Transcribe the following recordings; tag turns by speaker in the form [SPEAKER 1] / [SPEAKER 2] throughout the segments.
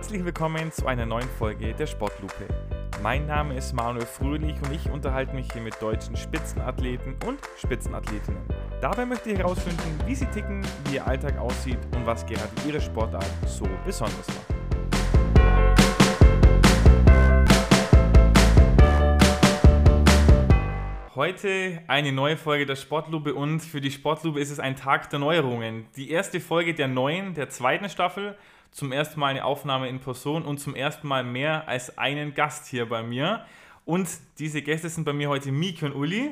[SPEAKER 1] Herzlich willkommen zu einer neuen Folge der Sportlupe. Mein Name ist Manuel Fröhlich und ich unterhalte mich hier mit deutschen Spitzenathleten und Spitzenathletinnen. Dabei möchte ich herausfinden, wie sie ticken, wie ihr Alltag aussieht und was gerade ihre Sportart so besonders macht. Heute eine neue Folge der Sportlupe und für die Sportlupe ist es ein Tag der Neuerungen. Die erste Folge der neuen, der zweiten Staffel. Zum ersten Mal eine Aufnahme in Person und zum ersten Mal mehr als einen Gast hier bei mir. Und diese Gäste sind bei mir heute Miki und Uli.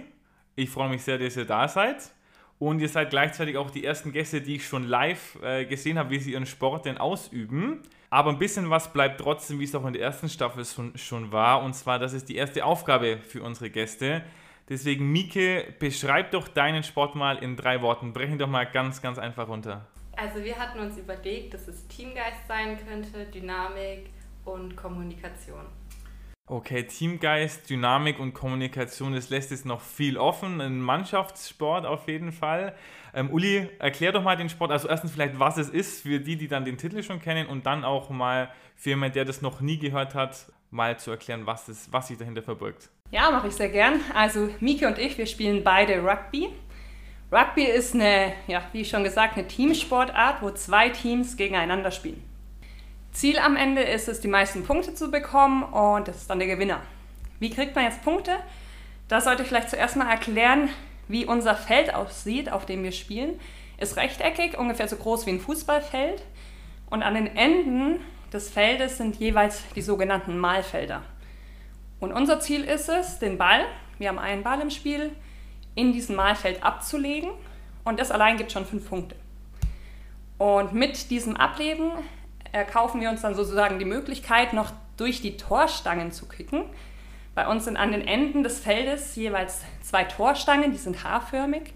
[SPEAKER 1] Ich freue mich sehr, dass ihr da seid. Und ihr seid gleichzeitig auch die ersten Gäste, die ich schon live äh, gesehen habe, wie sie ihren Sport denn ausüben. Aber ein bisschen was bleibt trotzdem, wie es auch in der ersten Staffel schon, schon war. Und zwar, das ist die erste Aufgabe für unsere Gäste. Deswegen, Mieke, beschreib doch deinen Sport mal in drei Worten. Brechen doch mal ganz, ganz einfach runter.
[SPEAKER 2] Also wir hatten uns überlegt, dass es Teamgeist sein könnte, Dynamik und Kommunikation.
[SPEAKER 1] Okay, Teamgeist, Dynamik und Kommunikation, das lässt es noch viel offen. Ein Mannschaftssport auf jeden Fall. Ähm, Uli, erklär doch mal den Sport. Also erstens vielleicht, was es ist für die, die dann den Titel schon kennen und dann auch mal für jemanden, der das noch nie gehört hat, mal zu erklären, was, es, was sich dahinter verbirgt.
[SPEAKER 3] Ja, mache ich sehr gern. Also Mike und ich, wir spielen beide Rugby. Rugby ist eine, ja, wie schon gesagt, eine Teamsportart, wo zwei Teams gegeneinander spielen. Ziel am Ende ist es, die meisten Punkte zu bekommen und das ist dann der Gewinner. Wie kriegt man jetzt Punkte? Da sollte ich vielleicht zuerst mal erklären, wie unser Feld aussieht, auf dem wir spielen. Ist rechteckig, ungefähr so groß wie ein Fußballfeld. Und an den Enden des Feldes sind jeweils die sogenannten Malfelder. Und unser Ziel ist es, den Ball, wir haben einen Ball im Spiel, in diesem Malfeld abzulegen. Und das allein gibt schon fünf Punkte. Und mit diesem Ablegen erkaufen wir uns dann sozusagen die Möglichkeit, noch durch die Torstangen zu kicken. Bei uns sind an den Enden des Feldes jeweils zwei Torstangen, die sind haarförmig.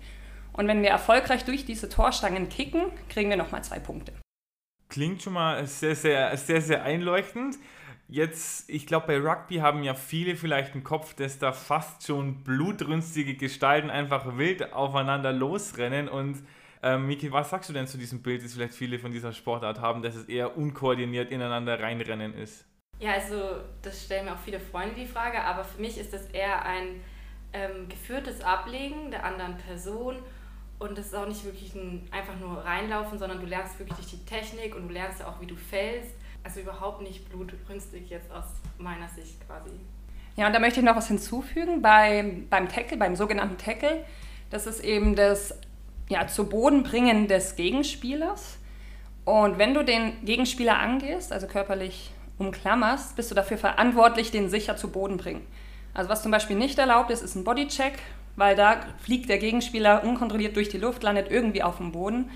[SPEAKER 3] Und wenn wir erfolgreich durch diese Torstangen kicken, kriegen wir nochmal zwei Punkte.
[SPEAKER 1] Klingt schon mal sehr, sehr, sehr, sehr einleuchtend. Jetzt, ich glaube, bei Rugby haben ja viele vielleicht einen Kopf, dass da fast schon blutrünstige Gestalten einfach wild aufeinander losrennen. Und ähm, Miki, was sagst du denn zu diesem Bild, das vielleicht viele von dieser Sportart haben, dass es eher unkoordiniert ineinander reinrennen ist?
[SPEAKER 2] Ja, also das stellen mir auch viele Freunde die Frage, aber für mich ist das eher ein ähm, geführtes Ablegen der anderen Person und das ist auch nicht wirklich ein einfach nur reinlaufen, sondern du lernst wirklich die Technik und du lernst ja auch, wie du fällst also überhaupt nicht blutrünstig jetzt aus meiner Sicht quasi.
[SPEAKER 3] Ja, und da möchte ich noch was hinzufügen bei, beim Tackle, beim sogenannten Tackle. Das ist eben das ja, zu Boden bringen des Gegenspielers. Und wenn du den Gegenspieler angehst, also körperlich umklammerst, bist du dafür verantwortlich, den sicher zu Boden bringen. Also was zum Beispiel nicht erlaubt ist, ist ein Bodycheck, weil da fliegt der Gegenspieler unkontrolliert durch die Luft, landet irgendwie auf dem Boden.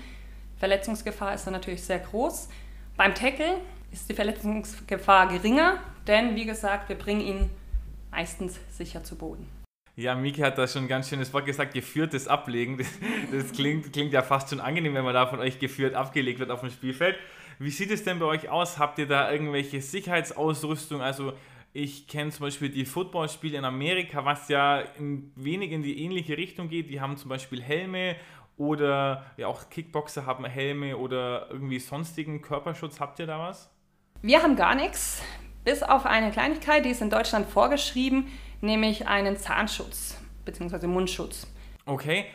[SPEAKER 3] Verletzungsgefahr ist dann natürlich sehr groß. Beim Tackle ist die Verletzungsgefahr geringer, denn wie gesagt, wir bringen ihn meistens sicher zu Boden.
[SPEAKER 1] Ja, Miki hat da schon ein ganz schönes Wort gesagt, geführtes Ablegen. Das, das klingt, klingt ja fast schon angenehm, wenn man da von euch geführt abgelegt wird auf dem Spielfeld. Wie sieht es denn bei euch aus? Habt ihr da irgendwelche Sicherheitsausrüstung? Also ich kenne zum Beispiel die Footballspiele in Amerika, was ja ein wenig in die ähnliche Richtung geht. Die haben zum Beispiel Helme oder ja auch Kickboxer haben Helme oder irgendwie sonstigen Körperschutz. Habt ihr da was?
[SPEAKER 3] Wir haben gar nichts, bis auf eine Kleinigkeit, die ist in Deutschland vorgeschrieben, nämlich einen Zahnschutz bzw. Mundschutz.
[SPEAKER 1] Okay.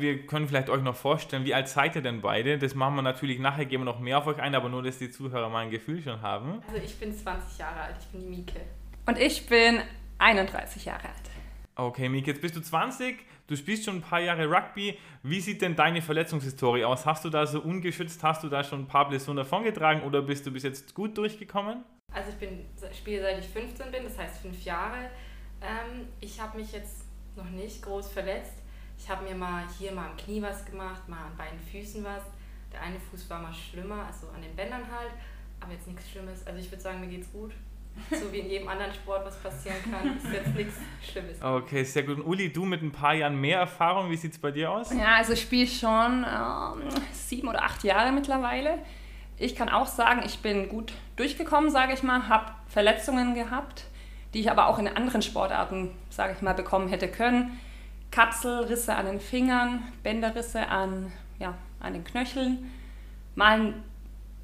[SPEAKER 1] Wir können vielleicht euch noch vorstellen, wie alt seid ihr denn beide? Das machen wir natürlich nachher, gehen wir noch mehr auf euch ein, aber nur, dass die Zuhörer mal ein Gefühl schon haben.
[SPEAKER 2] Also ich bin 20 Jahre alt, ich bin die Mieke.
[SPEAKER 3] Und ich bin 31 Jahre alt.
[SPEAKER 1] Okay, Mieke, jetzt bist du 20, du spielst schon ein paar Jahre Rugby. Wie sieht denn deine Verletzungshistorie aus? Hast du da so ungeschützt, hast du da schon ein paar Blessuren davongetragen oder bist du bis jetzt gut durchgekommen?
[SPEAKER 2] Also ich bin, spiele seit ich 15 bin, das heißt fünf Jahre. Ähm, ich habe mich jetzt noch nicht groß verletzt. Ich habe mir mal hier mal am Knie was gemacht, mal an beiden Füßen was. Der eine Fuß war mal schlimmer, also an den Bändern halt, aber jetzt nichts Schlimmes. Also ich würde sagen, mir geht's gut so wie in jedem anderen Sport was passieren kann, ist jetzt nichts Schlimmes.
[SPEAKER 1] Okay, sehr gut. Und Uli, du mit ein paar Jahren mehr Erfahrung, wie sieht es bei dir aus?
[SPEAKER 3] Ja, also ich spiele schon ähm, sieben oder acht Jahre mittlerweile. Ich kann auch sagen, ich bin gut durchgekommen, sage ich mal, habe Verletzungen gehabt, die ich aber auch in anderen Sportarten, sage ich mal, bekommen hätte können. Katzelrisse an den Fingern, Bänderrisse an, ja, an den Knöcheln, mal ein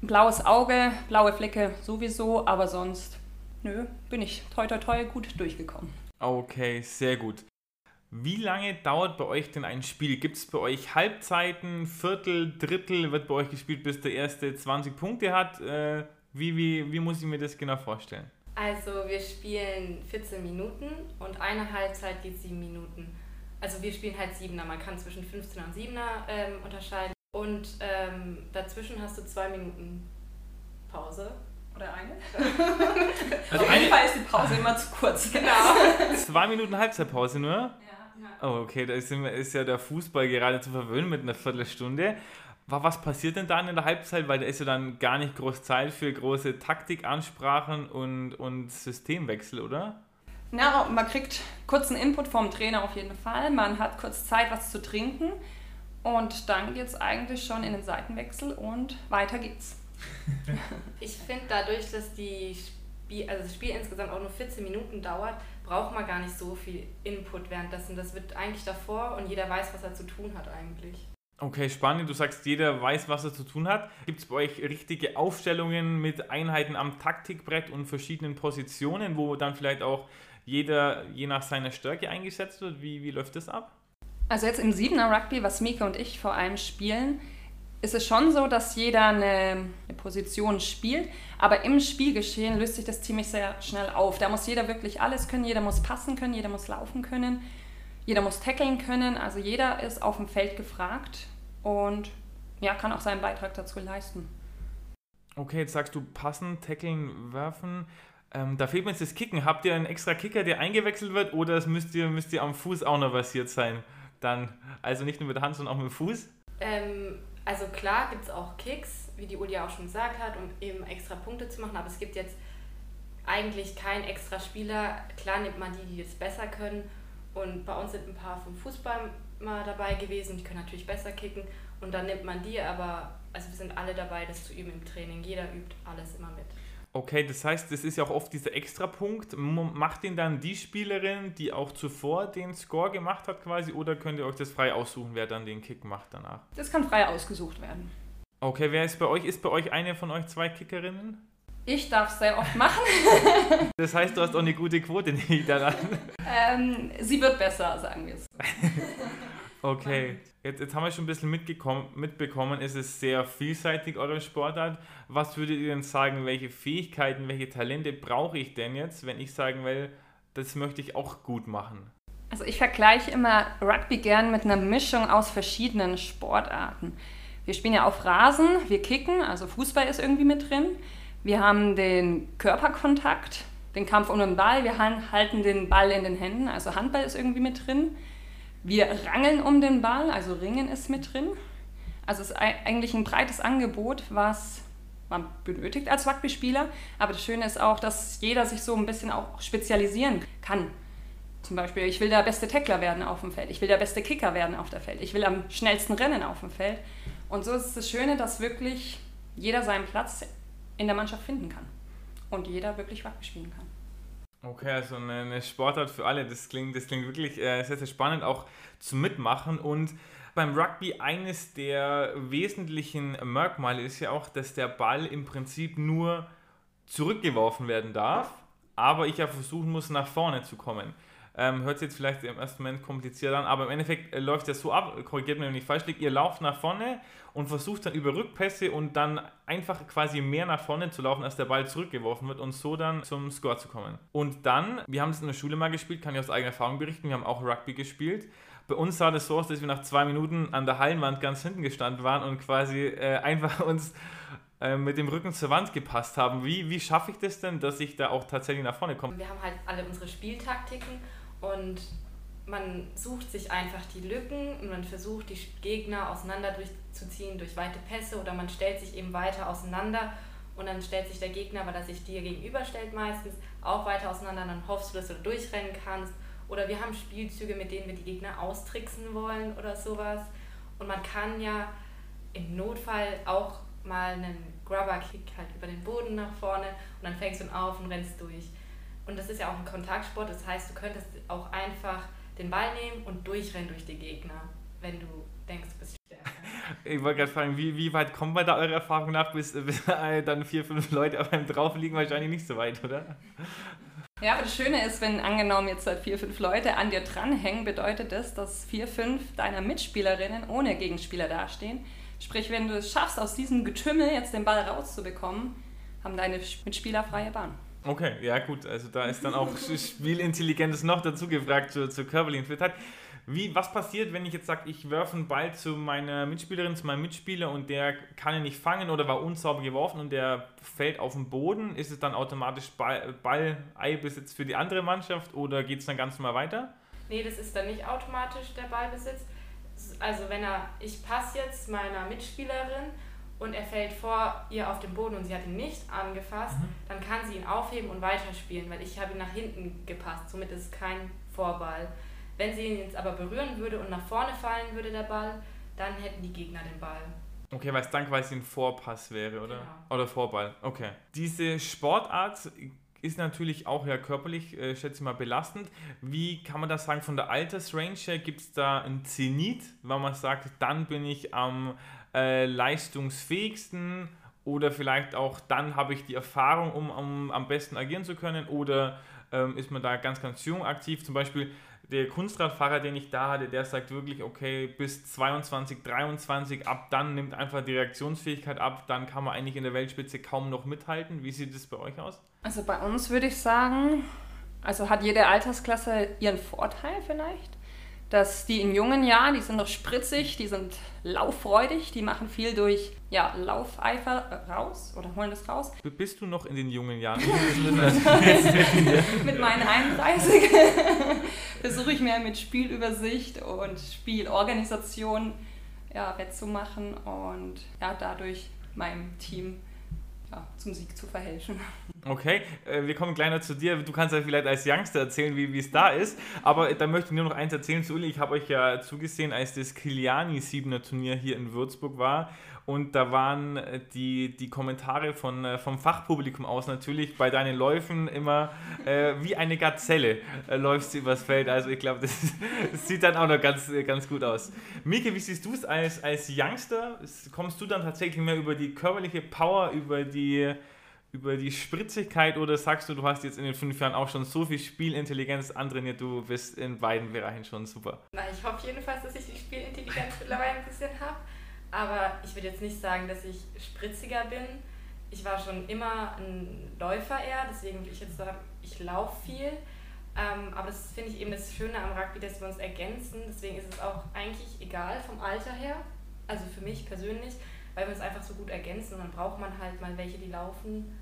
[SPEAKER 3] blaues Auge, blaue Flecke sowieso, aber sonst, nö, bin ich toi toi toi gut durchgekommen.
[SPEAKER 1] Okay, sehr gut. Wie lange dauert bei euch denn ein Spiel? Gibt es bei euch Halbzeiten, Viertel, Drittel? Wird bei euch gespielt, bis der erste 20 Punkte hat? Äh, wie, wie, wie muss ich mir das genau vorstellen?
[SPEAKER 2] Also wir spielen 14 Minuten und eine Halbzeit geht 7 Minuten. Also wir spielen halt Siebener. Man kann zwischen 15 und 7er ähm, unterscheiden. Und ähm, dazwischen hast du zwei Minuten Pause.
[SPEAKER 3] Oder eine?
[SPEAKER 1] Also
[SPEAKER 3] Auf jeden Fall ist die Pause immer zu kurz.
[SPEAKER 2] Genau.
[SPEAKER 1] Zwei Minuten Halbzeitpause nur?
[SPEAKER 3] Ja.
[SPEAKER 1] Oh, okay, da ist, ist ja der Fußball gerade zu verwöhnen mit einer Viertelstunde. Was passiert denn dann in der Halbzeit? Weil da ist ja dann gar nicht groß Zeit für große Taktikansprachen und, und Systemwechsel, oder?
[SPEAKER 3] Na, man kriegt kurzen Input vom Trainer auf jeden Fall. Man hat kurz Zeit, was zu trinken. Und dann geht es eigentlich schon in den Seitenwechsel und weiter geht's.
[SPEAKER 2] Ich finde dadurch, dass die Spiel, also das Spiel insgesamt auch nur 14 Minuten dauert, braucht man gar nicht so viel Input währenddessen. Das wird eigentlich davor und jeder weiß, was er zu tun hat eigentlich.
[SPEAKER 1] Okay, spannend. Du sagst, jeder weiß, was er zu tun hat. Gibt es bei euch richtige Aufstellungen mit Einheiten am Taktikbrett und verschiedenen Positionen, wo dann vielleicht auch jeder je nach seiner Stärke eingesetzt wird? Wie, wie läuft das ab?
[SPEAKER 3] Also jetzt im Siebener Rugby, was Mika und ich vor allem spielen, ist es schon so, dass jeder eine, eine, Position spielt, aber im Spielgeschehen löst sich das ziemlich sehr schnell auf. Da muss jeder wirklich alles können, jeder muss passen können, jeder muss laufen können, jeder muss tackeln können, also jeder ist auf dem Feld gefragt und ja, kann auch seinen Beitrag dazu leisten.
[SPEAKER 1] Okay, jetzt sagst du passen, tackeln, werfen. Ähm, da fehlt mir jetzt das Kicken. Habt ihr einen extra Kicker, der eingewechselt wird oder müsst ihr, müsst ihr am Fuß auch noch versiert sein? Dann, also nicht nur mit der Hand, sondern auch mit dem Fuß?
[SPEAKER 2] Ähm, also klar gibt es auch Kicks, wie die Uli auch schon gesagt hat, um eben extra Punkte zu machen, aber es gibt jetzt eigentlich keinen extra Spieler. Klar nimmt man die, die es besser können und bei uns sind ein paar vom Fußball mal dabei gewesen, die können natürlich besser kicken und dann nimmt man die, aber also wir sind alle dabei, das zu üben im Training. Jeder übt alles immer mit.
[SPEAKER 1] Okay, das heißt, das ist ja auch oft dieser Extrapunkt. Macht den dann die Spielerin, die auch zuvor den Score gemacht hat quasi, oder könnt ihr euch das frei aussuchen, wer dann den Kick macht danach?
[SPEAKER 3] Das kann frei ausgesucht werden.
[SPEAKER 1] Okay, wer ist bei euch? Ist bei euch eine von euch zwei Kickerinnen?
[SPEAKER 3] Ich darf es sehr oft machen.
[SPEAKER 1] das heißt, du hast auch eine gute Quote, nehme ich daran.
[SPEAKER 3] Ähm, sie wird besser, sagen wir es.
[SPEAKER 1] Okay, jetzt, jetzt haben wir schon ein bisschen mitbekommen, es ist sehr vielseitig, eure Sportart. Was würdet ihr denn sagen, welche Fähigkeiten, welche Talente brauche ich denn jetzt, wenn ich sagen will, das möchte ich auch gut machen?
[SPEAKER 3] Also ich vergleiche immer Rugby gern mit einer Mischung aus verschiedenen Sportarten. Wir spielen ja auf Rasen, wir kicken, also Fußball ist irgendwie mit drin. Wir haben den Körperkontakt, den Kampf um den Ball, wir halten den Ball in den Händen, also Handball ist irgendwie mit drin. Wir rangeln um den Ball, also Ringen ist mit drin. Also es ist eigentlich ein breites Angebot, was man benötigt als Rugby-Spieler. Aber das Schöne ist auch, dass jeder sich so ein bisschen auch spezialisieren kann. Zum Beispiel, ich will der beste Tackler werden auf dem Feld, ich will der beste Kicker werden auf der Feld, ich will am schnellsten rennen auf dem Feld. Und so ist das Schöne, dass wirklich jeder seinen Platz in der Mannschaft finden kann und jeder wirklich Rugby spielen kann.
[SPEAKER 1] Okay, also eine, eine, Sportart für alle. Das klingt, das klingt wirklich äh, sehr, sehr spannend, auch zu mitmachen. Und beim Rugby eines der wesentlichen Merkmale ist ja auch, dass der Ball im Prinzip nur zurückgeworfen werden darf, aber ich ja versuchen muss, nach vorne zu kommen. Ähm, hört sich jetzt vielleicht im ersten Moment kompliziert an, aber im Endeffekt äh, läuft das so ab, korrigiert mir, wenn ich falsch liege, ihr lauft nach vorne und versucht dann über Rückpässe und dann einfach quasi mehr nach vorne zu laufen, als der Ball zurückgeworfen wird und so dann zum Score zu kommen. Und dann, wir haben das in der Schule mal gespielt, kann ich aus eigener Erfahrung berichten, wir haben auch Rugby gespielt. Bei uns sah das so aus, dass wir nach zwei Minuten an der Hallenwand ganz hinten gestanden waren und quasi äh, einfach uns äh, mit dem Rücken zur Wand gepasst haben. Wie, wie schaffe ich das denn, dass ich da auch tatsächlich nach vorne komme?
[SPEAKER 2] Wir haben halt alle unsere Spieltaktiken und man sucht sich einfach die Lücken und man versucht, die Gegner auseinander durchzuziehen durch weite Pässe oder man stellt sich eben weiter auseinander und dann stellt sich der Gegner, weil er sich dir gegenüberstellt meistens, auch weiter auseinander dann hoffst du, dass du durchrennen kannst. Oder wir haben Spielzüge, mit denen wir die Gegner austricksen wollen oder sowas. Und man kann ja im Notfall auch mal einen Grubber-Kick halt über den Boden nach vorne und dann fängst du ihn auf und rennst durch. Und das ist ja auch ein Kontaktsport, das heißt, du könntest auch einfach den Ball nehmen und durchrennen durch die Gegner, wenn du denkst, du bist stärker.
[SPEAKER 1] Ich wollte gerade fragen, wie, wie weit kommt man da eurer Erfahrung nach, bis, bis dann vier, fünf Leute auf einem drauf liegen? Wahrscheinlich nicht so weit, oder?
[SPEAKER 3] Ja, aber das Schöne ist, wenn angenommen jetzt halt vier, fünf Leute an dir dranhängen, bedeutet das, dass vier, fünf deiner Mitspielerinnen ohne Gegenspieler dastehen. Sprich, wenn du es schaffst, aus diesem Getümmel jetzt den Ball rauszubekommen, haben deine Mitspieler freie Bahn.
[SPEAKER 1] Okay, ja gut, also da ist dann auch Spielintelligenz noch dazu gefragt zur, zur körperlichen Fitheit. Wie, was passiert, wenn ich jetzt sage, ich werfe einen Ball zu meiner Mitspielerin, zu meinem Mitspieler und der kann ihn nicht fangen oder war unsauber geworfen und der fällt auf den Boden? Ist es dann automatisch Ball-Ei-Besitz für die andere Mannschaft oder geht es dann ganz normal weiter?
[SPEAKER 2] Nee, das ist dann nicht automatisch der Ballbesitz. Also wenn er, ich passe jetzt meiner Mitspielerin und er fällt vor ihr auf den Boden und sie hat ihn nicht angefasst, mhm. dann kann sie ihn aufheben und weiterspielen, weil ich habe ihn nach hinten gepasst. Somit ist es kein Vorball. Wenn sie ihn jetzt aber berühren würde und nach vorne fallen würde, der Ball, dann hätten die Gegner den Ball.
[SPEAKER 1] Okay, weil es dann quasi ein Vorpass wäre, oder?
[SPEAKER 2] Genau.
[SPEAKER 1] Oder Vorball, okay. Diese Sportart ist natürlich auch ja körperlich, äh, schätze ich mal, belastend. Wie kann man das sagen von der Altersrange her? Gibt es da ein Zenit, wenn man sagt, dann bin ich am äh, leistungsfähigsten oder vielleicht auch dann habe ich die Erfahrung, um, um am besten agieren zu können oder ähm, ist man da ganz, ganz jung aktiv? Zum Beispiel der Kunstradfahrer, den ich da hatte, der sagt wirklich, okay, bis 22, 23, ab dann nimmt einfach die Reaktionsfähigkeit ab, dann kann man eigentlich in der Weltspitze kaum noch mithalten. Wie sieht es bei euch aus?
[SPEAKER 3] Also bei uns würde ich sagen, also hat jede Altersklasse ihren Vorteil vielleicht dass die in jungen Jahren, die sind noch spritzig, die sind lauffreudig, die machen viel durch ja, Laufeifer raus oder holen das raus.
[SPEAKER 1] Bist du noch in den jungen Jahren?
[SPEAKER 3] mit meinen 31 versuche ich mehr mit Spielübersicht und Spielorganisation ja, wettzumachen und ja, dadurch meinem Team ja, zum Sieg zu verhelfen.
[SPEAKER 1] Okay, äh, wir kommen noch zu dir. Du kannst ja vielleicht als Youngster erzählen, wie es da ist. Aber da möchte ich nur noch eins erzählen zu Uli. Ich habe euch ja zugesehen, als das Kiliani 7er Turnier hier in Würzburg war. Und da waren äh, die, die Kommentare von, äh, vom Fachpublikum aus natürlich bei deinen Läufen immer äh, wie eine Gazelle äh, läufst du übers Feld. Also ich glaube, das, das, sieht dann auch noch ganz, ganz gut aus. Mike, wie siehst du es als, als Youngster? Kommst du dann tatsächlich mehr über die körperliche Power, über die über die Spritzigkeit oder sagst du, du hast jetzt in den fünf Jahren auch schon so viel Spielintelligenz antrainiert, du bist in beiden Bereichen schon super?
[SPEAKER 2] Na, ich hoffe jedenfalls, dass ich die Spielintelligenz mittlerweile ein bisschen habe. Aber ich würde jetzt nicht sagen, dass ich spritziger bin. Ich war schon immer ein Läufer eher, deswegen würde ich jetzt sagen, ich laufe viel. Ähm, aber das finde ich eben das Schöne am Rugby, dass wir uns ergänzen. Deswegen ist es auch eigentlich egal vom Alter her, also für mich persönlich, weil wir uns einfach so gut ergänzen und dann braucht man halt mal welche, die laufen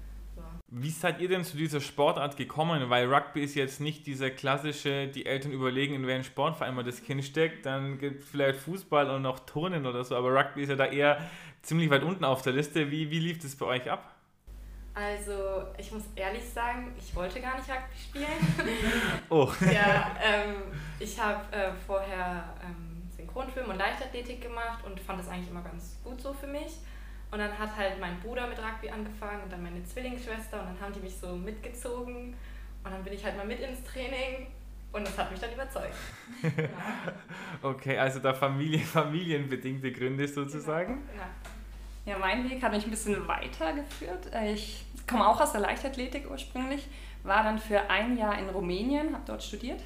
[SPEAKER 1] wie seid ihr denn zu dieser Sportart gekommen? Weil Rugby ist jetzt nicht dieser klassische, die Eltern überlegen, in welchen Sportverein man das Kind steckt. Dann gibt es vielleicht Fußball und noch Turnen oder so. Aber Rugby ist ja da eher ziemlich weit unten auf der Liste. Wie, wie lief das bei euch ab?
[SPEAKER 2] Also, ich muss ehrlich sagen, ich wollte gar nicht Rugby spielen.
[SPEAKER 1] oh.
[SPEAKER 2] ja, ähm, ich habe äh, vorher ähm, Synchronfilm und Leichtathletik gemacht und fand das eigentlich immer ganz gut so für mich. Und dann hat halt mein Bruder mit Rugby angefangen und dann meine Zwillingsschwester und dann haben die mich so mitgezogen und dann bin ich halt mal mit ins Training und das hat mich dann überzeugt.
[SPEAKER 1] ja. Okay, also da Familie, familienbedingte Gründe sozusagen.
[SPEAKER 3] Genau, genau. Ja, mein Weg hat mich ein bisschen weitergeführt. Ich komme auch aus der Leichtathletik ursprünglich, war dann für ein Jahr in Rumänien, habe dort studiert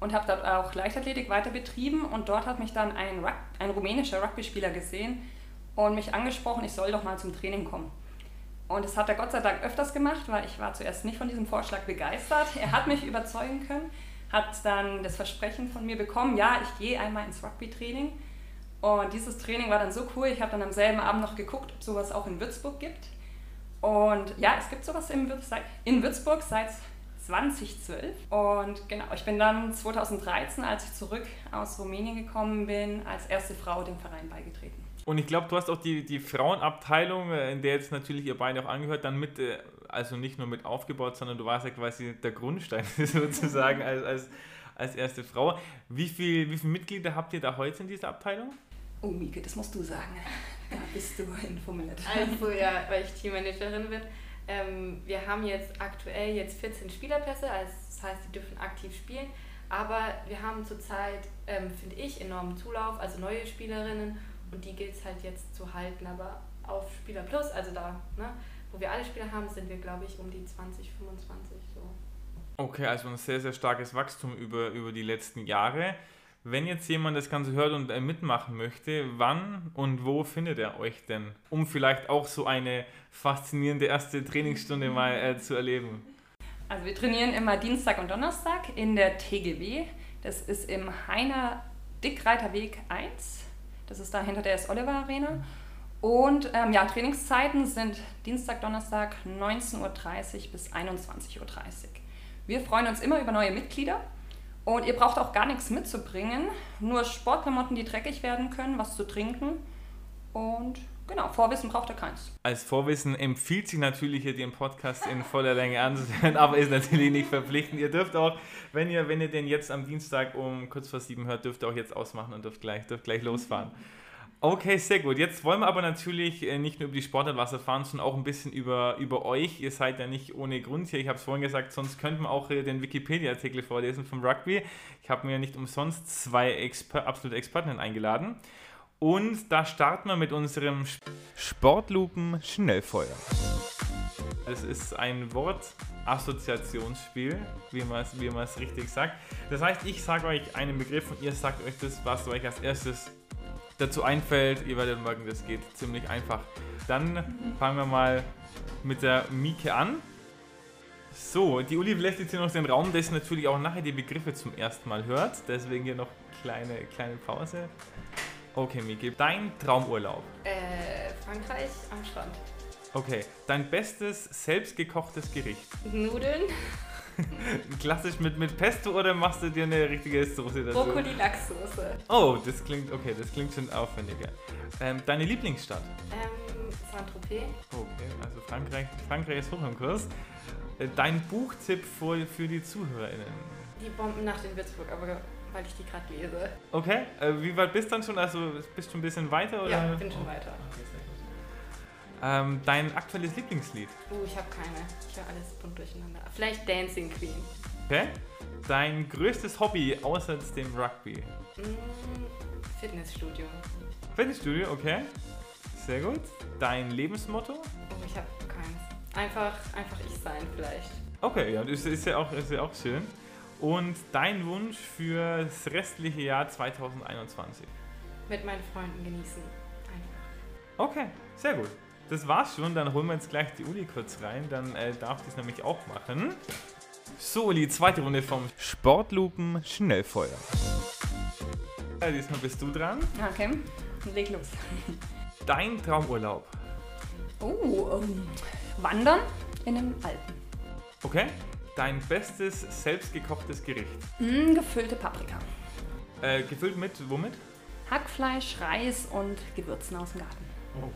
[SPEAKER 3] und habe dort auch Leichtathletik weiter betrieben und dort hat mich dann ein, Rug ein rumänischer Rugby-Spieler gesehen, und mich angesprochen, ich soll doch mal zum Training kommen. Und das hat er Gott sei Dank öfters gemacht, weil ich war zuerst nicht von diesem Vorschlag begeistert. Er hat mich überzeugen können, hat dann das Versprechen von mir bekommen, ja, ich gehe einmal ins Rugby-Training. Und dieses Training war dann so cool, ich habe dann am selben Abend noch geguckt, ob sowas auch in Würzburg gibt. Und ja, es gibt sowas in, Würzburg seit 2012. Und genau, ich bin dann 2013, als ich zurück aus Rumänien gekommen bin, als erste Frau dem Verein beigetreten.
[SPEAKER 1] Und ich glaube, du hast auch die, die Frauenabteilung, äh, in der jetzt natürlich ihr beide auch angehört, dann mit, äh, also nicht nur mit aufgebaut, sondern du warst ja quasi der Grundstein sozusagen als, als, als erste Frau. Wie, viel, wie viele Mitglieder habt ihr da heute in dieser Abteilung?
[SPEAKER 3] Oh, Mieke, das musst du sagen. Da bist du informiert.
[SPEAKER 2] Also ja, weil ich Teammanagerin bin. Ähm, wir haben jetzt aktuell jetzt 14 Spielerpässe, also das heißt, die dürfen aktiv spielen. Aber wir haben zurzeit, ähm, finde ich, enormen Zulauf, also neue Spielerinnen Und die gilt es halt jetzt zu halten, aber auf Spieler Plus, also da, ne, wo wir alle Spieler haben, sind wir, glaube ich, um die 20, 25 so.
[SPEAKER 1] Okay, also ein sehr, sehr starkes Wachstum über, über die letzten Jahre. Wenn jetzt jemand das Ganze hört und äh, mitmachen möchte, wann und wo findet er euch denn, um vielleicht auch so eine faszinierende erste Trainingsstunde mal äh, zu erleben?
[SPEAKER 3] Also wir trainieren immer Dienstag und Donnerstag in der TGW. Das ist im Heiner Dickreiterweg 1. Das ist da hinter der S. Oliver Arena. Und ähm, ja, Trainingszeiten sind Dienstag, Donnerstag 19.30 Uhr bis 21.30 Uhr. Wir freuen uns immer über neue Mitglieder. Und ihr braucht auch gar nichts mitzubringen, nur Sportklamotten, die dreckig werden können, was zu trinken. Und genau, Vorwissen braucht ihr keins.
[SPEAKER 1] Als Vorwissen empfiehlt sich natürlich hier den Podcast in voller Länge anzuhören, aber ist natürlich nicht verpflichtend. Ihr dürft auch, wenn ihr, wenn ihr den jetzt am Dienstag um kurz vor sieben hört, dürft ihr auch jetzt ausmachen und dürft gleich, dürft gleich losfahren. Okay, sehr gut. Jetzt wollen wir aber natürlich äh, nicht nur über die Sportart was erfahren, sondern auch ein bisschen über, über euch. Ihr seid ja nicht ohne Grund hier. Ich habe es vorhin gesagt, sonst könnten wir auch den Wikipedia-Artikel vorlesen vom Rugby. Ich habe mir nicht umsonst zwei Exper absolute Experten eingeladen. Und da starten wir mit unserem Sportlupen-Schnellfeuer. Das ist ein Wortassoziationsspiel, wie man es wie richtig sagt. Das heißt, ich sage euch einen Begriff und ihr sagt euch das, was euch als erstes dazu einfällt. Ihr werdet merken, das geht ziemlich einfach. Dann fangen wir mal mit der Mieke an. So, die Uli lässt jetzt hier noch den Raum, dass natürlich auch nachher die Begriffe zum ersten Mal hört. Deswegen hier noch kleine, kleine Pause. Okay, Mieke, dein Traumurlaub.
[SPEAKER 2] Äh, Frankreich am Strand.
[SPEAKER 1] Okay, dein bestes selbstgekochtes Gericht.
[SPEAKER 2] Nudeln.
[SPEAKER 1] Klassisch mit, mit Pesto oder machst du dir eine richtige Soße
[SPEAKER 2] dazu? Brokkoli-Lachssoße.
[SPEAKER 1] Oh, das klingt, okay, das klingt schon aufwendiger. Ähm, deine Lieblingsstadt?
[SPEAKER 2] Ähm, Saint-Tropez.
[SPEAKER 1] Okay, also Frankreich, Frankreich ist hoch im Kurs. Äh, dein Buchtipp für, für die ZuhörerInnen?
[SPEAKER 2] Die Bombennacht in Würzburg, aber weil ich die gerade lese.
[SPEAKER 1] Okay, äh, wie weit bist du dann schon? Also bist du ein bisschen weiter? Oder?
[SPEAKER 2] Ja, bin schon weiter. Okay,
[SPEAKER 1] ähm, dein aktuelles Lieblingslied?
[SPEAKER 2] Oh, ich habe keine. Ich höre alles bunt durcheinander. Vielleicht Dancing Queen.
[SPEAKER 1] Okay. Dein größtes Hobby außer dem Rugby?
[SPEAKER 2] Mm, Fitnessstudio.
[SPEAKER 1] Fitnessstudio, okay. Sehr gut. Dein Lebensmotto?
[SPEAKER 2] Oh, ich habe keins. Einfach, einfach ich sein vielleicht.
[SPEAKER 1] Okay, ja, das ist ja auch, ist ja auch schön. Und dein Wunsch für das restliche Jahr 2021?
[SPEAKER 2] Mit meinen Freunden genießen. Einfach.
[SPEAKER 1] Okay, sehr gut. Das war's schon, dann holen wir jetzt gleich die Uli kurz rein, dann äh, darf ich es nämlich auch machen. So, Uli, zweite Runde vom Sportlupen Schnellfeuer. Ja, diesmal bist du dran.
[SPEAKER 3] Okay, leg los.
[SPEAKER 1] Dein Traumurlaub.
[SPEAKER 3] Oh, um, ähm, Wandern in den Alpen.
[SPEAKER 1] Okay. Dein bestes selbstgekochtes Gericht.
[SPEAKER 3] Mm, gefüllte Paprika.
[SPEAKER 1] Äh, gefüllt mit womit?
[SPEAKER 3] Hackfleisch, Reis und Gewürzen aus dem Garten.
[SPEAKER 1] Oh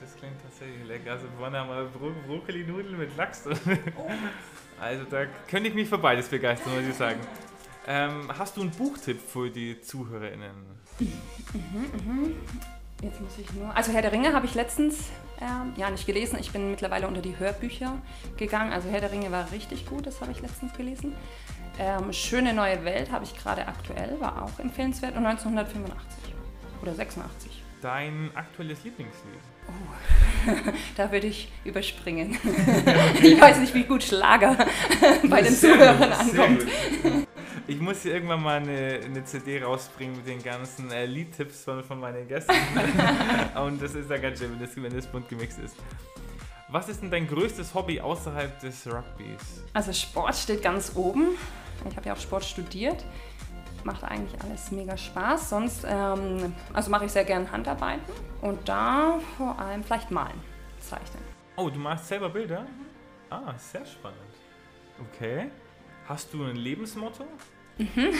[SPEAKER 1] das klingt tatsächlich lecker. Also vorne haben wir Bro Brokkoli-Nudeln mit Lachs drin. Oh. Also da könnte ich mich für beides begeistern, muss ich sagen. Ähm, hast du einen Buchtipp für die ZuhörerInnen?
[SPEAKER 3] Mhm, mhm. Jetzt muss ich nur. Also Herr der Ringe habe ich letztens ähm, ja nicht gelesen. Ich bin mittlerweile unter die Hörbücher gegangen. Also Herr der Ringe war richtig gut, das habe ich letztens gelesen. Ähm, Schöne neue Welt habe ich gerade aktuell, war auch empfehlenswert. Und 1985 oder 86.
[SPEAKER 1] Dein aktuelles Lieblingslied?
[SPEAKER 3] Oh, da würde ich überspringen. ich weiß nicht, wie gut Schlager bei den Zuhörern ankommt.
[SPEAKER 1] Ich muss hier irgendwann mal eine, eine CD rausbringen mit den ganzen äh, Liedtipps von, von meinen Gästen. Und das ist ja ganz schön, wenn das, wenn das bunt gemixt ist. Was ist denn dein größtes Hobby außerhalb des Rugbys?
[SPEAKER 3] Also Sport steht ganz oben. Ich habe ja auch Sport studiert macht eigentlich alles mega Spaß. Sonst, ähm, also mache ich sehr gerne Handarbeiten und da vor allem vielleicht malen, zeichnen.
[SPEAKER 1] Oh, du machst selber Bilder? Mhm. Ah, sehr spannend. Okay. Hast du ein Lebensmotto?
[SPEAKER 3] Mhm.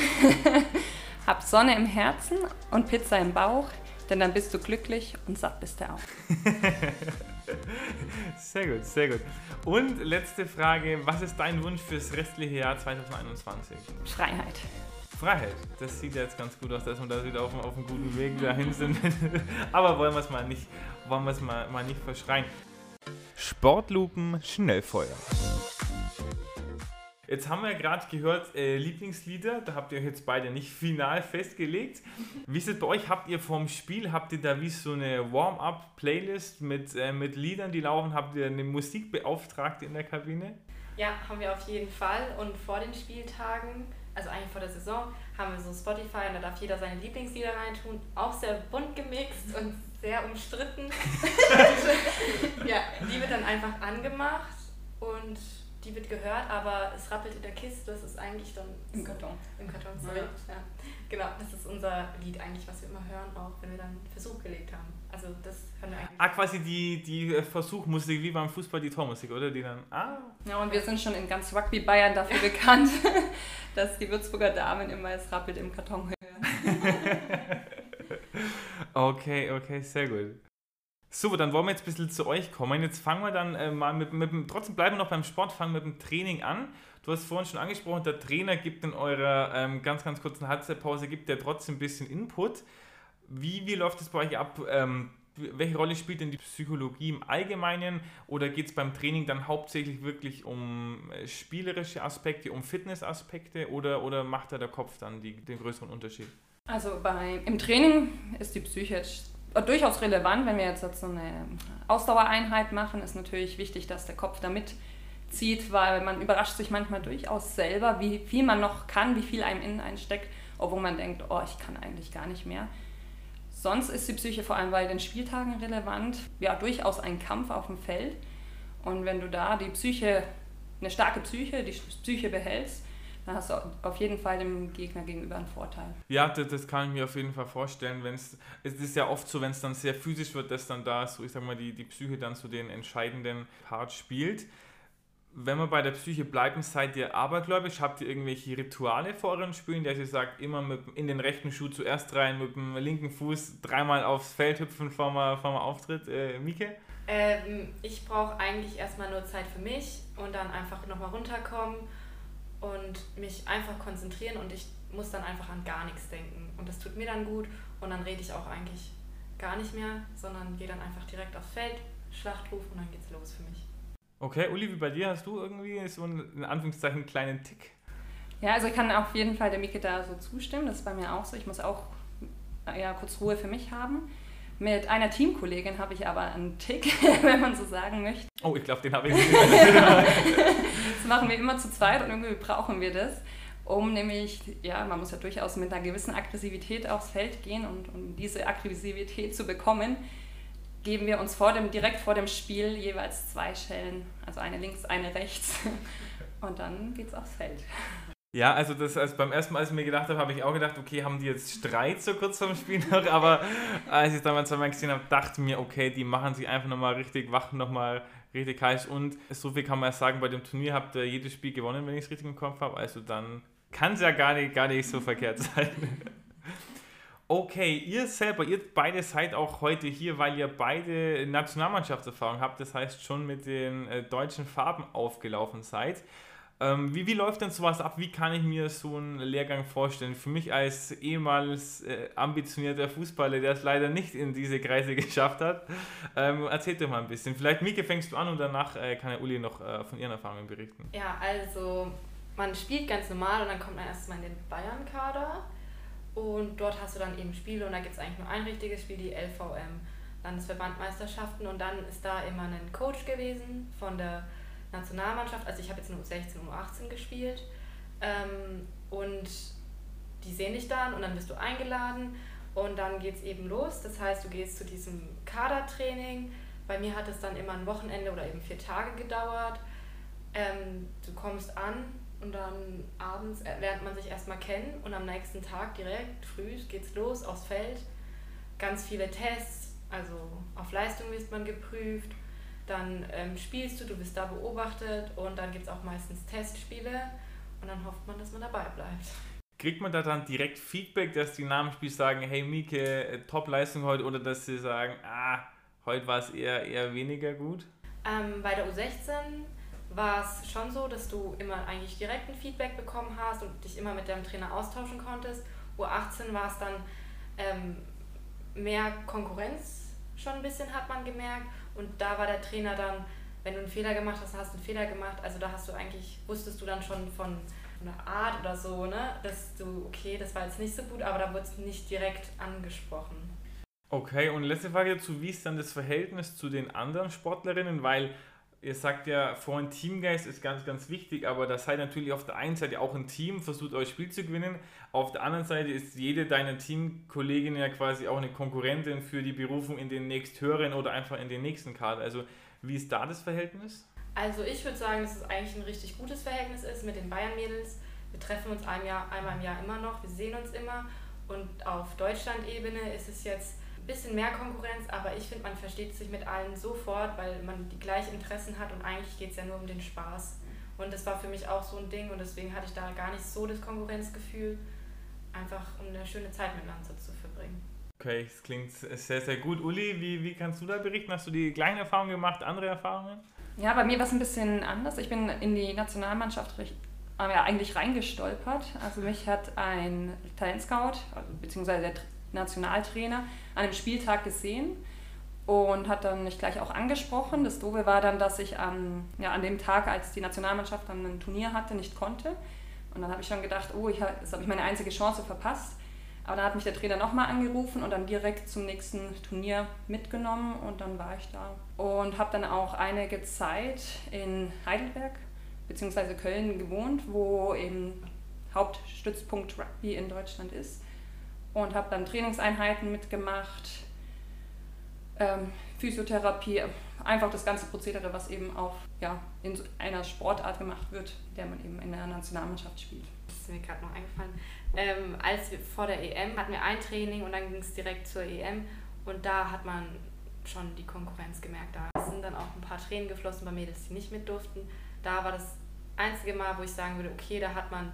[SPEAKER 3] Hab Sonne im Herzen und Pizza im Bauch, denn dann bist du glücklich und satt bist du auch.
[SPEAKER 1] sehr gut, sehr gut. Und letzte Frage, was ist dein Wunsch fürs restliche Jahr 2021?
[SPEAKER 3] Freiheit.
[SPEAKER 1] Freiheit. Das sieht jetzt ganz gut aus, dass wir da wieder auf, auf einem guten Weg dahin sind. Aber wollen wir es mal nicht, wollen wir es mal, mal nicht verschreien. Sportlupen Schnellfeuer. Jetzt haben wir ja gerade gehört, äh, Lieblingslieder, da habt ihr jetzt beide nicht final festgelegt. Wie ist es bei euch? Habt ihr vorm Spiel, habt ihr da wie so eine Warm-up-Playlist mit, äh, mit Liedern, die laufen? Habt ihr eine Musikbeauftragte in der Kabine?
[SPEAKER 2] Ja, haben wir auf jeden Fall. Und vor den Spieltagen, also eigentlich vor der Saison, haben wir so Spotify und da darf jeder seine Lieblingslieder reintun. Auch sehr bunt gemixt und sehr umstritten. ja, die wird dann einfach angemacht und die wird gehört, aber es rappelt in der Kiste, das ist eigentlich dann...
[SPEAKER 3] Im Karton.
[SPEAKER 2] Im Karton, sorry. Ja. ja. Genau, das ist unser Lied eigentlich, was wir immer hören, auch wenn wir dann Versuch gelegt haben. Also das hören wir eigentlich...
[SPEAKER 1] Ah, quasi die, die Versuchmusik, wie beim Fußball die Tormusik, oder? Die dann... Ah.
[SPEAKER 3] Ja, und wir sind schon in ganz Rugby Bayern dafür bekannt, dass die Würzburger Damen immer es rappelt im Karton hören.
[SPEAKER 1] okay, okay, sehr gut. So, dann wollen wir jetzt ein bisschen zu euch kommen. Jetzt fangen wir dann äh, mal mit, mit, trotzdem bleiben wir noch beim Sport, fangen mit dem Training an. Du hast vorhin schon angesprochen, der Trainer gibt in eurer ähm, ganz, ganz kurzen Halbzeitpause, gibt der trotzdem ein bisschen Input. Wie, wie läuft es bei euch ab? Ähm, welche Rolle spielt denn die Psychologie im Allgemeinen oder geht es beim Training dann hauptsächlich wirklich um äh, spielerische Aspekte, um Fitnessaspekte oder, oder macht da der Kopf dann die, den größeren Unterschied?
[SPEAKER 3] Also bei, im Training ist die Psyche durchaus relevant. Wenn wir jetzt so eine Ausdauereinheit machen, ist natürlich wichtig, dass der Kopf da mitzieht, weil man überrascht sich manchmal durchaus selber, wie viel man noch kann, wie viel einem innen einsteckt, obwohl man denkt, oh, ich kann eigentlich gar nicht mehr. Sonst ist die Psyche vor allem bei den Spieltagen relevant, ja, durchaus ein Kampf auf dem Feld. Und wenn du da die Psyche, eine starke Psyche, die Psyche behältst, dann hast du auf jeden Fall dem Gegner gegenüber einen Vorteil.
[SPEAKER 1] Ja, das, das kann ich mir auf jeden Fall vorstellen. Wenn's, es ist ja oft so, wenn es dann sehr physisch wird, dass dann da so, ich sag mal, die, die Psyche dann so den entscheidenden Part spielt. Wenn wir bei der Psyche bleiben, seid ihr abergläubisch? Habt ihr irgendwelche Rituale vor euren Spielen, dass ihr sagt, immer mit, in den rechten Schuh zuerst rein, mit dem linken Fuß dreimal aufs Feld hüpfen vor dem, vor dem Auftritt? Äh, Mieke?
[SPEAKER 2] Ähm, ich brauche eigentlich erstmal nur Zeit für mich und dann einfach nochmal runterkommen und mich einfach konzentrieren und ich muss dann einfach an gar nichts denken. Und das tut mir dann gut und dann rede ich auch eigentlich gar nicht mehr, sondern gehe dann einfach direkt aufs Feld, Schlachtruf und dann geht's los für mich.
[SPEAKER 1] Okay, Uli, wie bei dir hast du irgendwie so einen, in Anführungszeichen, kleinen Tick?
[SPEAKER 3] Ja, also ich kann auf jeden Fall der Mieke da so zustimmen. Das ist bei mir auch so. Ich muss auch ja, kurz Ruhe für mich haben. Mit einer Teamkollegin habe ich aber einen Tick, wenn man so sagen möchte.
[SPEAKER 1] Oh, ich glaube, den habe ich nicht.
[SPEAKER 3] das machen wir immer zu zweit und irgendwie brauchen wir das, um nämlich, ja, man muss ja durchaus mit einer gewissen Aggressivität aufs Feld gehen und um diese Aggressivität zu bekommen, geben wir uns vor dem, direkt vor dem Spiel jeweils zwei Schellen, also eine links, eine rechts und dann geht's aufs Feld.
[SPEAKER 1] Ja, also das als beim ersten Mal, als ich mir gedacht habe, habe ich auch gedacht, okay, haben die jetzt Streit so kurz vorm Spiel noch, aber als ich es damals zweimal gesehen habe, dachte ich mir, okay, die machen sich einfach nochmal richtig wach, nochmal richtig heiß und so viel kann man ja sagen, bei dem Turnier habt ihr jedes Spiel gewonnen, wenn ich es richtig im Kopf habe, also dann kann es ja gar nicht, gar nicht so verkehrt sein. Okay, ihr selber, ihr beide seid auch heute hier, weil ihr beide Nationalmannschaftserfahrung habt, das heißt schon mit den äh, deutschen Farben aufgelaufen seid. Ähm, wie, wie läuft denn sowas ab? Wie kann ich mir so einen Lehrgang vorstellen? Für mich als ehemals äh, ambitionierter Fußballer, der es leider nicht in diese Kreise geschafft hat, ähm, erzähl dir mal ein bisschen. Vielleicht, Mieke, fängst du an und danach äh, kann der Uli noch äh, von ihren Erfahrungen berichten.
[SPEAKER 2] Ja, also man spielt ganz normal und dann kommt man erstmal in den Bayern-Kader und dort hast du dann eben Spiele und da gibt es eigentlich nur ein richtiges Spiel, die LVM, Landesverbandmeisterschaften und dann ist da immer ein Coach gewesen von der Nationalmannschaft, also ich habe jetzt nur U16 und U18 gespielt ähm, und die sehen dich dann und dann bist du eingeladen und dann geht es eben los. Das heißt, du gehst zu diesem Kadertraining. Bei mir hat es dann immer ein Wochenende oder eben vier Tage gedauert. Ähm, du kommst an und dann abends lernt man sich erstmal kennen und am nächsten Tag direkt früh geht's los aufs Feld. Ganz viele Tests, also auf Leistung wird man geprüft dann ähm, spielst du, du bist da beobachtet und dann gibt es auch meistens Testspiele und dann hofft man, dass man dabei bleibt.
[SPEAKER 1] Kriegt man da dann direkt Feedback, dass die nach dem Spiel sagen, hey Mieke, äh, Top-Leistung heute oder dass sie sagen, ah, heute war es eher, eher weniger gut?
[SPEAKER 2] Ähm, bei der U16 war es schon so, dass du immer eigentlich direkt ein Feedback bekommen hast und dich immer mit deinem Trainer austauschen konntest. U18 war es dann ähm, mehr Konkurrenz schon ein bisschen, hat man gemerkt. Und da war der Trainer dann wenn du einen Fehler gemacht hast, hast du einen Fehler gemacht. Also da hast du eigentlich, wusstest du dann schon von einer Art oder so, ne, dass du, okay, das war jetzt nicht so gut, aber da wurde es nicht direkt angesprochen.
[SPEAKER 1] Okay, und letzte Frage dazu, wie ist dann das Verhältnis zu den anderen Sportlerinnen? Weil ihr sagt ja vorhin, Teamgeist ist ganz, ganz wichtig, aber das seid natürlich auf der einen Seite auch ein Team, versucht euch Spiel zu gewinnen. Auf der anderen Seite ist jede deiner Teamkolleginnen ja quasi auch eine Konkurrentin für die Berufung in den nächsthöheren oder einfach in den nächsten Kader. Also wie ist da das Verhältnis?
[SPEAKER 2] Also ich würde sagen, dass es eigentlich ein richtig gutes Verhältnis ist mit den Bayern-Mädels. Wir treffen uns ein Jahr, einmal im Jahr immer noch, wir sehen uns immer. Und auf Deutschland-Ebene ist es jetzt bisschen mehr Konkurrenz, aber ich finde, man versteht sich mit allen sofort, weil man die gleichen Interessen hat und eigentlich geht es ja nur um den Spaß. Und das war für mich auch so ein Ding und deswegen hatte ich da gar nicht so das Konkurrenzgefühl, einfach um eine schöne Zeit miteinander zu verbringen.
[SPEAKER 1] Okay, das klingt sehr, sehr gut. Uli, wie, wie kannst du da berichten? Hast du die gleichen Erfahrungen gemacht, andere Erfahrungen?
[SPEAKER 3] Ja, bei mir war es ein bisschen anders. Ich bin in die Nationalmannschaft ja, eigentlich reingestolpert. Also mich hat ein Talentscout, also, beziehungsweise der Nationaltrainer, an einem Spieltag gesehen und hat dann mich gleich auch angesprochen. Das Doofe war dann, dass ich an, ja, an dem Tag, als die Nationalmannschaft dann ein Turnier hatte, nicht konnte. Und dann habe ich schon gedacht, oh, ich, jetzt habe ich meine einzige Chance verpasst. Aber dann hat mich der Trainer nochmal angerufen und dann direkt zum nächsten Turnier mitgenommen und dann war ich da. Und habe dann auch einige Zeit in Heidelberg bzw. Köln gewohnt, wo eben Hauptstützpunkt Rugby in Deutschland ist. Und habe dann Trainingseinheiten mitgemacht, ähm, Physiotherapie, einfach das ganze Prozedere, was eben auch ja, in einer Sportart gemacht wird, der man eben in der Nationalmannschaft spielt.
[SPEAKER 2] Das ist mir gerade noch eingefallen. Ähm, als wir vor der EM hatten wir ein Training und dann ging es direkt zur EM und da hat man schon die Konkurrenz gemerkt. Da sind dann auch ein paar Tränen geflossen bei Mädels, die nicht mit durften. Da war das einzige Mal, wo ich sagen würde, okay, da hat man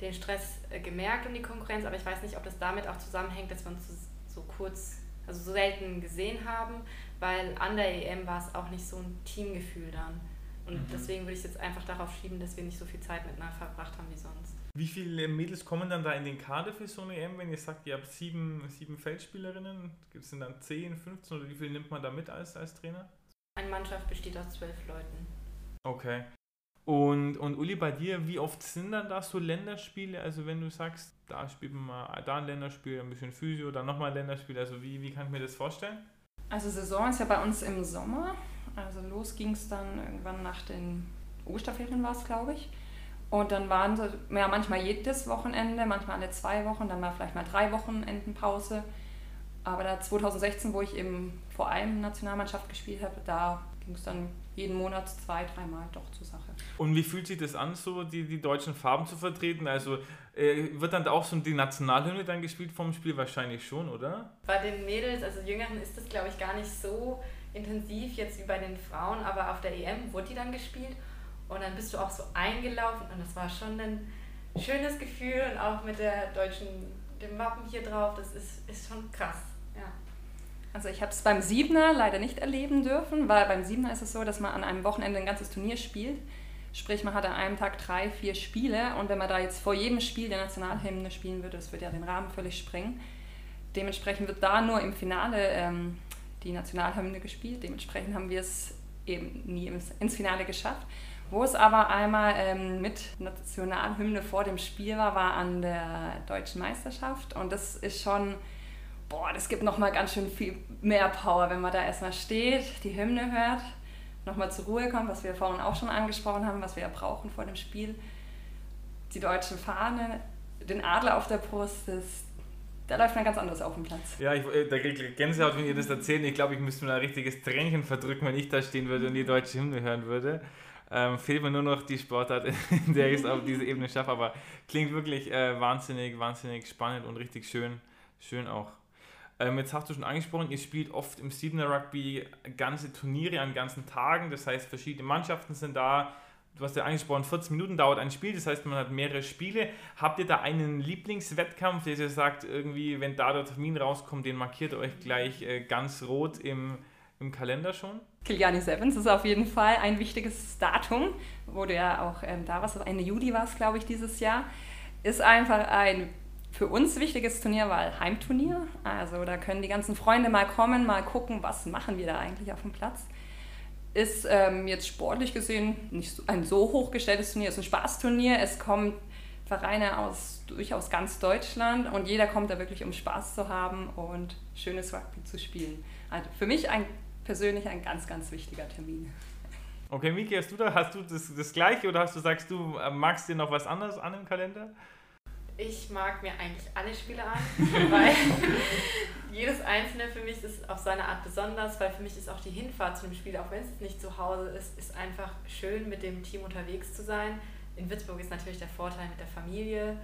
[SPEAKER 2] den Stress äh, gemerkt und die Konkurrenz, aber ich weiß nicht, ob das damit auch zusammenhängt, dass wir uns so, so kurz, also so selten gesehen haben, weil an der EM war es auch nicht so ein Teamgefühl dann. Und mhm. deswegen würde ich es jetzt einfach darauf schieben, dass wir nicht so viel Zeit miteinander verbracht haben wie sonst.
[SPEAKER 1] Wie viele Mädels kommen dann da in den Kader für so eine EM, wenn ihr sagt, ihr habt sieben, sieben Feldspielerinnen? Gibt es denn dann 10, 15 oder wie viel nimmt man da mit als, als Trainer?
[SPEAKER 2] Eine Mannschaft besteht aus zwölf Leuten.
[SPEAKER 1] Okay. Und, und Uli, bei dir, wie oft sind dann da so Länderspiele? Also wenn du sagst, da spielt man mal da ein Länderspiel, ein bisschen Physio, dann nochmal ein Länderspiel, also wie, wie kann ich mir das vorstellen?
[SPEAKER 3] Also Saison ist ja bei uns im Sommer. Also los ging es dann irgendwann nach den Osterferien war es, glaube ich. Und dann waren sie ja, manchmal jedes Wochenende, manchmal alle zwei Wochen, dann war vielleicht mal drei Wochenenden Pause. Aber da 2016, wo ich eben vor allem Nationalmannschaft gespielt habe, da ging es dann jeden Monat zwei, dreimal doch zur Sache.
[SPEAKER 1] Und wie fühlt sich das an, so die, die deutschen Farben zu vertreten? Also äh, wird dann auch so die Nationalhymne dann gespielt vom Spiel? Wahrscheinlich schon, oder?
[SPEAKER 2] Bei den Mädels, also Jüngeren, ist das glaube ich gar nicht so intensiv jetzt wie bei den Frauen, aber auf der EM wurde die dann gespielt und dann bist du auch so eingelaufen und das war schon ein schönes Gefühl und auch mit der deutschen, dem Wappen hier drauf, das ist, ist schon krass.
[SPEAKER 3] Also ich habe es beim Siebener leider nicht erleben dürfen, weil beim Siebener ist es so, dass man an einem Wochenende ein ganzes Turnier spielt. Sprich, man hat an einem Tag drei, vier Spiele und wenn man da jetzt vor jedem Spiel der Nationalhymne spielen würde, das würde ja den Rahmen völlig sprengen. Dementsprechend wird da nur im Finale ähm, die Nationalhymne gespielt. Dementsprechend haben wir es eben nie ins Finale geschafft. Wo es aber einmal ähm, mit Nationalhymne vor dem Spiel war, war an der deutschen Meisterschaft. Und das ist schon, boah, das gibt nochmal ganz schön viel mehr Power, wenn man da erstmal steht, die Hymne hört, nochmal zur Ruhe kommt, was wir vorhin auch schon angesprochen haben, was wir ja brauchen vor dem Spiel. Die deutsche Fahne, den Adler auf der Brust, das, da läuft man ganz anders auf dem Platz.
[SPEAKER 1] Ja, ich, äh, da kriege ich Gänsehaut, wenn ihr das erzählt. Ich glaube, ich müsste mir ein richtiges Tränchen verdrücken, wenn ich da stehen würde und die deutsche Hymne hören würde. Ähm, fehlt mir nur noch die Sportart, in der ich es auf diese Ebene schaffe. Aber klingt wirklich äh, wahnsinnig, wahnsinnig spannend und richtig schön, schön auch. Ähm, jetzt hast du schon angesprochen, ihr spielt oft im Sydney Rugby ganze Turniere an ganzen Tagen. Das heißt, verschiedene Mannschaften sind da. Du hast ja angesprochen, 14 Minuten dauert ein Spiel, das heißt, man hat mehrere Spiele. Habt ihr da einen Lieblingswettkampf, der ihr sagt, irgendwie, wenn da der Termin rauskommt, den markiert ihr euch gleich äh, ganz rot im, im Kalender schon?
[SPEAKER 3] Kiliani Sevens ist auf jeden Fall ein wichtiges Datum, wurde ja auch ähm, da was, Ende Juli war es, glaube ich, dieses Jahr. Ist einfach ein für uns wichtiges Turnier, weil Heimturnier. Also da können die ganzen Freunde mal kommen, mal gucken, was machen wir da eigentlich auf dem Platz. ist ähm, jetzt sportlich gesehen nicht ein so hochgestelltes Turnier, ist ein Spaßturnier. Es kommen Vereine aus durchaus ganz Deutschland und jeder kommt da wirklich, um Spaß zu haben und schönes Rugby zu spielen. Also für mich ein, persönlich ein ganz, ganz wichtiger Termin.
[SPEAKER 1] Okay, Miki, hast du da, hast du das, das gleiche oder hast du sagst du, äh, magst dir noch was anderes an im Kalender?
[SPEAKER 2] Ich mag mir eigentlich alle Spiele an, weil jedes einzelne für mich ist auf seine Art besonders, weil für mich ist auch die Hinfahrt zu einem Spiel, auch wenn es nicht zu Hause ist, ist einfach schön mit dem Team unterwegs zu sein. In Würzburg ist natürlich der Vorteil mit der Familie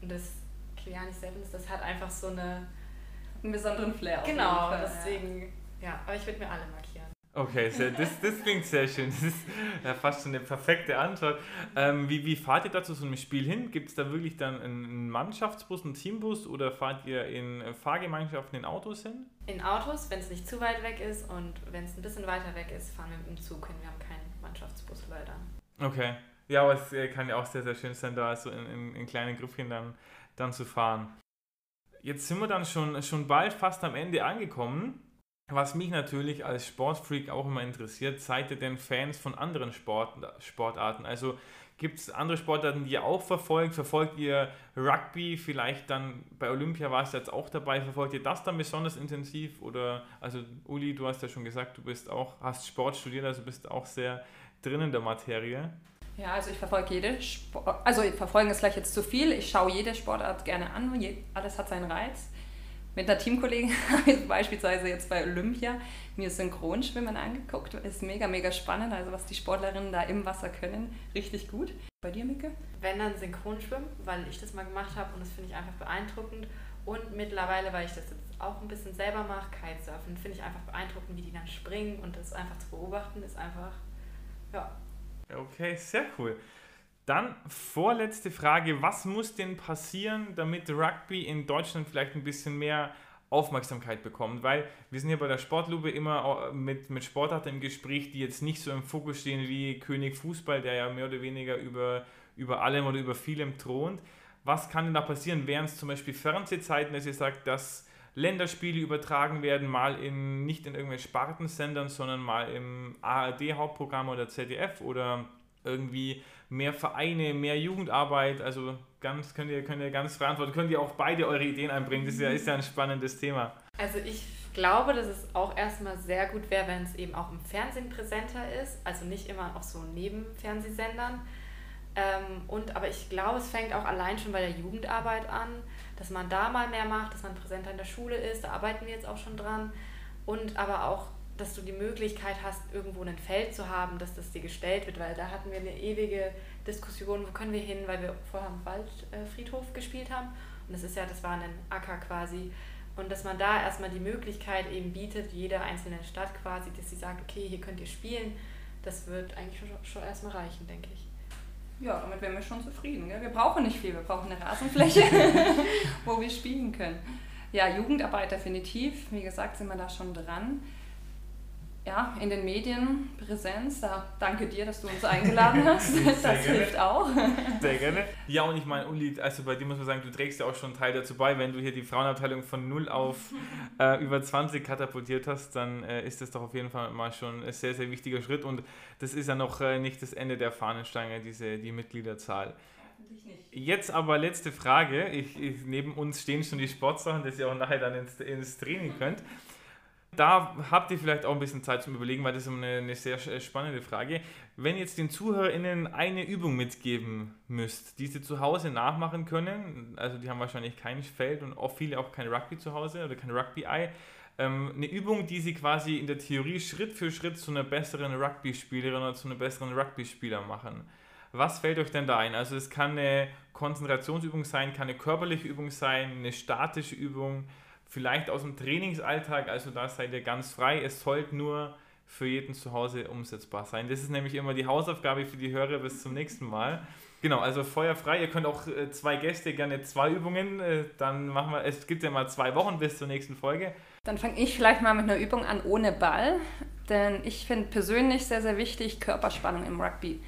[SPEAKER 2] und das Kiliani Sevens, das hat einfach so eine
[SPEAKER 3] einen besonderen Flair.
[SPEAKER 2] Genau, deswegen, ja, aber ich würde mir alle markieren.
[SPEAKER 1] Okay, sehr, das, das klingt sehr schön. Das ist ja fast schon eine perfekte Antwort. Ähm, wie, wie fahrt ihr da zu so einem Spiel hin? Gibt es da wirklich dann einen Mannschaftsbus, einen Teambus oder fahrt ihr in Fahrgemeinschaften in Autos hin?
[SPEAKER 2] In Autos, wenn es nicht zu weit weg ist und wenn es ein bisschen weiter weg ist, fahren wir mit dem Zug hin. Wir haben keinen Mannschaftsbus leider.
[SPEAKER 1] Okay. Ja, aber es äh, kann ja auch sehr, sehr schön sein, da so in, in, in kleinen Grüppchen dann, dann zu fahren. Jetzt sind wir dann schon, schon bald fast am Ende angekommen. Was mich natürlich als Sportfreak auch immer interessiert, seid ihr denn Fans von anderen Sport, Sportarten? Also gibt es andere Sportarten, die ihr auch verfolgt? Verfolgt ihr Rugby? Vielleicht dann bei Olympia war es jetzt auch dabei. Verfolgt ihr das dann besonders intensiv? Oder, also Uli, du hast ja schon gesagt, du bist auch, hast Sport studiert, also bist auch sehr drin in der Materie.
[SPEAKER 3] Ja, also ich verfolge jede Sport, also verfolgen ist gleich jetzt zu viel. Ich schaue jede Sportart gerne an, alles hat seinen Reiz mit einer Teamkollegin habe ich beispielsweise jetzt bei Olympia mir Synchronschwimmen angeguckt. Ist mega, mega spannend. Also was die Sportlerinnen da im Wasser können, richtig gut. Bei dir, Mike?
[SPEAKER 2] Wenn dann Synchronschwimmen, weil ich das mal gemacht habe und das finde ich einfach beeindruckend. Und mittlerweile, weil ich das jetzt auch ein bisschen selber mache, Kitesurfen, finde ich einfach beeindruckend, wie die dann springen und das einfach zu beobachten, ist einfach, ja.
[SPEAKER 1] Okay, sehr cool. Dann vorletzte Frage, was muss denn passieren, damit Rugby in Deutschland vielleicht ein bisschen mehr Aufmerksamkeit bekommt? Weil wir sind hier bei der Sportlube immer mit, mit Sportarten im Gespräch, die jetzt nicht so im Fokus stehen wie König Fußball, der ja mehr oder weniger über, über allem oder über vielem thront. Was kann denn da passieren? Wären es zum Beispiel Fernsehzeiten, dass ihr sagt, dass Länderspiele übertragen werden, mal in, nicht in irgendwelchen Spartensendern, sondern mal im ARD-Hauptprogramm oder ZDF oder irgendwie mehr Vereine, mehr Jugendarbeit, also ganz, könnt ihr, könnt ihr ganz verantworten, könnt ihr auch beide eure Ideen einbringen, das ist ja, ist ja ein spannendes Thema.
[SPEAKER 2] Also ich glaube, dass es auch erstmal sehr gut wäre, wenn es eben auch im Fernsehen präsenter ist, also nicht immer auf so Nebenfernsehsendern. Ähm, und, aber ich glaube, es fängt auch allein schon bei der Jugendarbeit an, dass man da mal mehr macht, dass man präsenter in der Schule ist, da arbeiten wir jetzt auch schon dran. Und aber auch dass du die Möglichkeit hast, irgendwo ein Feld zu haben, dass das dir gestellt wird, weil da hatten wir eine ewige Diskussion, wo können wir hin, weil wir vorher am Waldfriedhof gespielt haben und das ist ja, das war ein Acker quasi und dass man da erstmal die Möglichkeit eben bietet, jeder einzelnen Stadt quasi, dass sie sagt, okay, hier könnt ihr spielen, das wird eigentlich schon, schon erstmal reichen, denke ich.
[SPEAKER 3] Ja, damit wären wir schon zufrieden. Gell? Wir brauchen nicht viel, wir brauchen eine Rasenfläche, wo wir spielen können. Ja, Jugendarbeit definitiv. Wie gesagt, sind wir da schon dran ja, in den Medien Präsenz. Da danke dir, dass du uns eingeladen hast. das
[SPEAKER 1] Sehr
[SPEAKER 3] hilft
[SPEAKER 1] gerne.
[SPEAKER 3] auch.
[SPEAKER 1] Sehr gerne. Ja, und ich meine, Uli, also bei dir muss man sagen, du trägst ja auch schon einen Teil dazu bei. Wenn du hier die Frauenabteilung von 0 auf äh, über 20 katapultiert hast, dann äh, ist das doch auf jeden Fall mal schon ein sehr, sehr wichtiger Schritt. Und das ist ja noch äh, nicht das Ende der Fahnenstange, diese, die Mitgliederzahl. Jetzt aber letzte Frage. Ich, ich, neben uns stehen schon die Sportsachen, dass ihr auch nachher dann ins, ins Training könnt. Da habt ihr vielleicht auch ein bisschen Zeit zum Überlegen, weil das ist eine, eine sehr spannende Frage. Wenn jetzt den ZuhörerInnen eine Übung mitgeben müsst, die sie zu Hause nachmachen können, also die haben wahrscheinlich kein Feld und auch viele auch kein Rugby zu Hause oder kein Rugby-Ei, ähm, eine Übung, die sie quasi in der Theorie Schritt für Schritt zu einer besseren Rugby-Spielerin oder zu einem besseren Rugby-Spieler machen. Was fällt euch denn da ein? Also es kann eine Konzentrationsübung sein, kann eine körperliche Übung sein, eine statische Übung, vielleicht aus dem Trainingsalltag, also da seid ihr ganz frei. Es sollte nur für jeden zu Hause umsetzbar sein. Das ist nämlich immer die Hausaufgabe für die Hörer bis zum nächsten Mal. Genau, also feuerfrei. Ihr könnt auch äh, zwei Gäste gerne zwei Übungen. Äh, dann machen wir, es gibt ja mal zwei Wochen bis zur nächsten Folge.
[SPEAKER 3] Dann fange ich vielleicht mal mit einer Übung an ohne Ball, denn ich finde persönlich sehr, sehr wichtig Körperspannung im Rugby.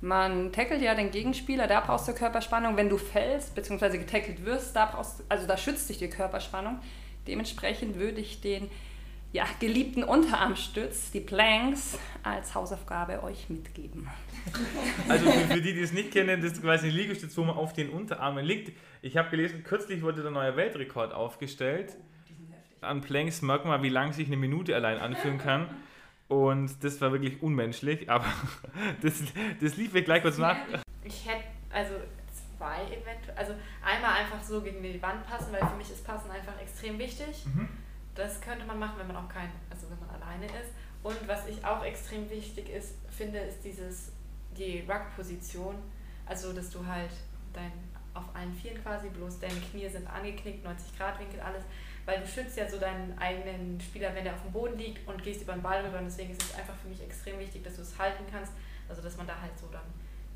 [SPEAKER 3] Man tackelt ja den Gegenspieler, da brauchst du Körperspannung. Wenn du fällst bzw. getackelt wirst, da brauchst also da schützt dich die Körperspannung. Dementsprechend würde ich den ja, geliebten Unterarmstütz, die Planks, als Hausaufgabe euch mitgeben.
[SPEAKER 1] Also für, für die, die es nicht kennen, das ist quasi ein Liegestütz, wo man auf den Unterarmen liegt. Ich habe gelesen, kürzlich wurde der neue Weltrekord aufgestellt. An Planks merkt man, wie lang sich eine Minute allein anfühlen kann. Und das war wirklich unmenschlich, aber das, das lief mir gleich kurz nach.
[SPEAKER 2] Ich hätte also zwei eventuell, also einmal einfach so gegen die Wand passen, weil für mich ist Passen einfach extrem wichtig.
[SPEAKER 1] Mhm.
[SPEAKER 2] Das könnte man machen, wenn man auch kein, also wenn man alleine ist. Und was ich auch extrem wichtig ist, finde, ist dieses, die Ruck-Position. Also, dass du halt dein, auf allen Vieren quasi, bloß deine Knie sind angeknickt, 90 Grad Winkel, alles. Weil du schützt ja so deinen eigenen Spieler, wenn der auf dem Boden liegt und gehst über den Ball rüber. Und deswegen ist es einfach für mich extrem wichtig, dass du es halten kannst. Also, dass man da halt so dann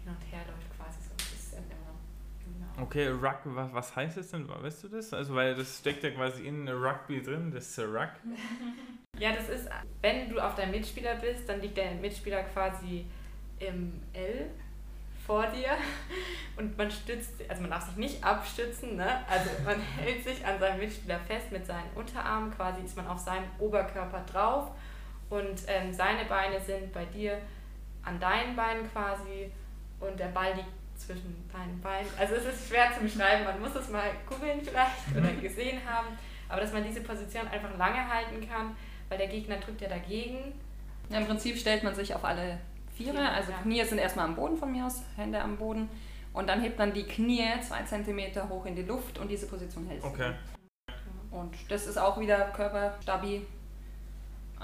[SPEAKER 2] hin und her läuft quasi so ein bisschen immer. Genau.
[SPEAKER 1] Okay, Ruck, was, was heißt das denn? Weißt du das? Also, weil das steckt ja quasi in Rugby drin, das ist Ruck.
[SPEAKER 2] Ja, das ist, wenn du auf deinem Mitspieler bist, dann liegt der Mitspieler quasi im L vor dir und man stützt, also man darf sich nicht abstützen, ne? also man hält sich an seinem Mitspieler fest mit seinen Unterarmen, quasi ist man auf seinem Oberkörper drauf und ähm, seine Beine sind bei dir an deinen Beinen quasi und der Ball liegt zwischen deinen Beinen. Also es ist schwer zu beschreiben, man muss es mal googeln vielleicht oder gesehen haben, aber dass man diese Position einfach lange halten kann, weil der Gegner drückt ja dagegen.
[SPEAKER 3] Ja, Im Prinzip stellt man sich auf alle Viere,
[SPEAKER 2] Viere,
[SPEAKER 3] also
[SPEAKER 2] ja.
[SPEAKER 3] Knie sind erstmal am Boden von mir aus, Hände am Boden. Und dann hebt man die Knie zwei Zentimeter hoch in die Luft und diese Position hält.
[SPEAKER 1] Okay.
[SPEAKER 3] Und das ist auch wieder Körperstabi.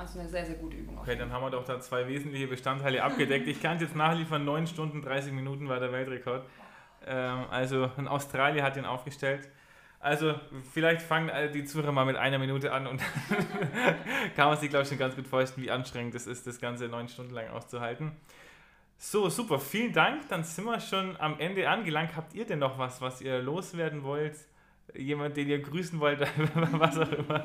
[SPEAKER 3] Also eine sehr, sehr gute Übung.
[SPEAKER 1] Okay, dann haben wir doch da zwei wesentliche Bestandteile abgedeckt. Ich kann es jetzt nachliefern, 9 Stunden 30 Minuten war der Weltrekord. Ähm, also ein Australier hat den aufgestellt. Also vielleicht fangen die Zuhörer mal mit einer Minute an und kann man sich, glaube ich, schon ganz gut vorstellen, wie anstrengend es ist, das Ganze neun Stunden lang auszuhalten. So, super, vielen Dank. Dann sind wir schon am Ende angelangt. Habt ihr denn noch was, was ihr loswerden wollt? Jemand, den ihr grüßen wollt, was auch immer.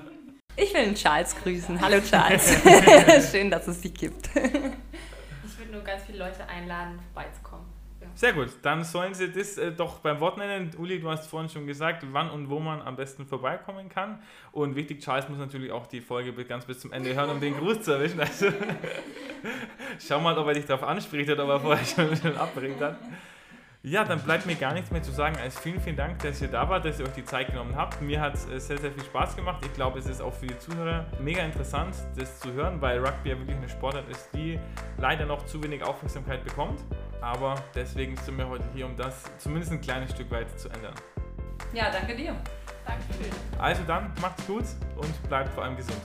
[SPEAKER 3] Ich will den Charles grüßen. Hallo Charles. Schön, dass es dich gibt.
[SPEAKER 2] Ich würde nur ganz viele Leute einladen, vorbeizukommen. Ja.
[SPEAKER 1] Sehr gut, dann sollen Sie das äh, doch beim Wort nennen. Uli, du hast vorhin schon gesagt, wann und wo man am besten vorbeikommen kann. Und wichtig, Charles muss natürlich auch die Folge bis- ganz bis zum Ende hören, um den Gruß zu erwischen. Also schau mal, ob er dich darauf anspricht oder ob er vorher schon, schon abbringt hat. Ja, dann bleibt mir gar nichts mehr zu sagen als vielen, vielen Dank, dass ihr da wart, dass ihr euch die Zeit genommen habt. Mir hat es äh, sehr, sehr viel Spaß gemacht. Ich glaube, es ist auch für die Zuhörer mega interessant, das zu hören, weil Rugby ja wirklich eine Sportart ist, die leider noch zu wenig Aufmerksamkeit bekommt. Aber deswegen sind wir heute hier, um das zumindest ein kleines Stück weit zu ändern.
[SPEAKER 3] Ja, danke dir.
[SPEAKER 2] Dankeschön.
[SPEAKER 1] Also dann, macht's gut und bleibt vor allem gesund.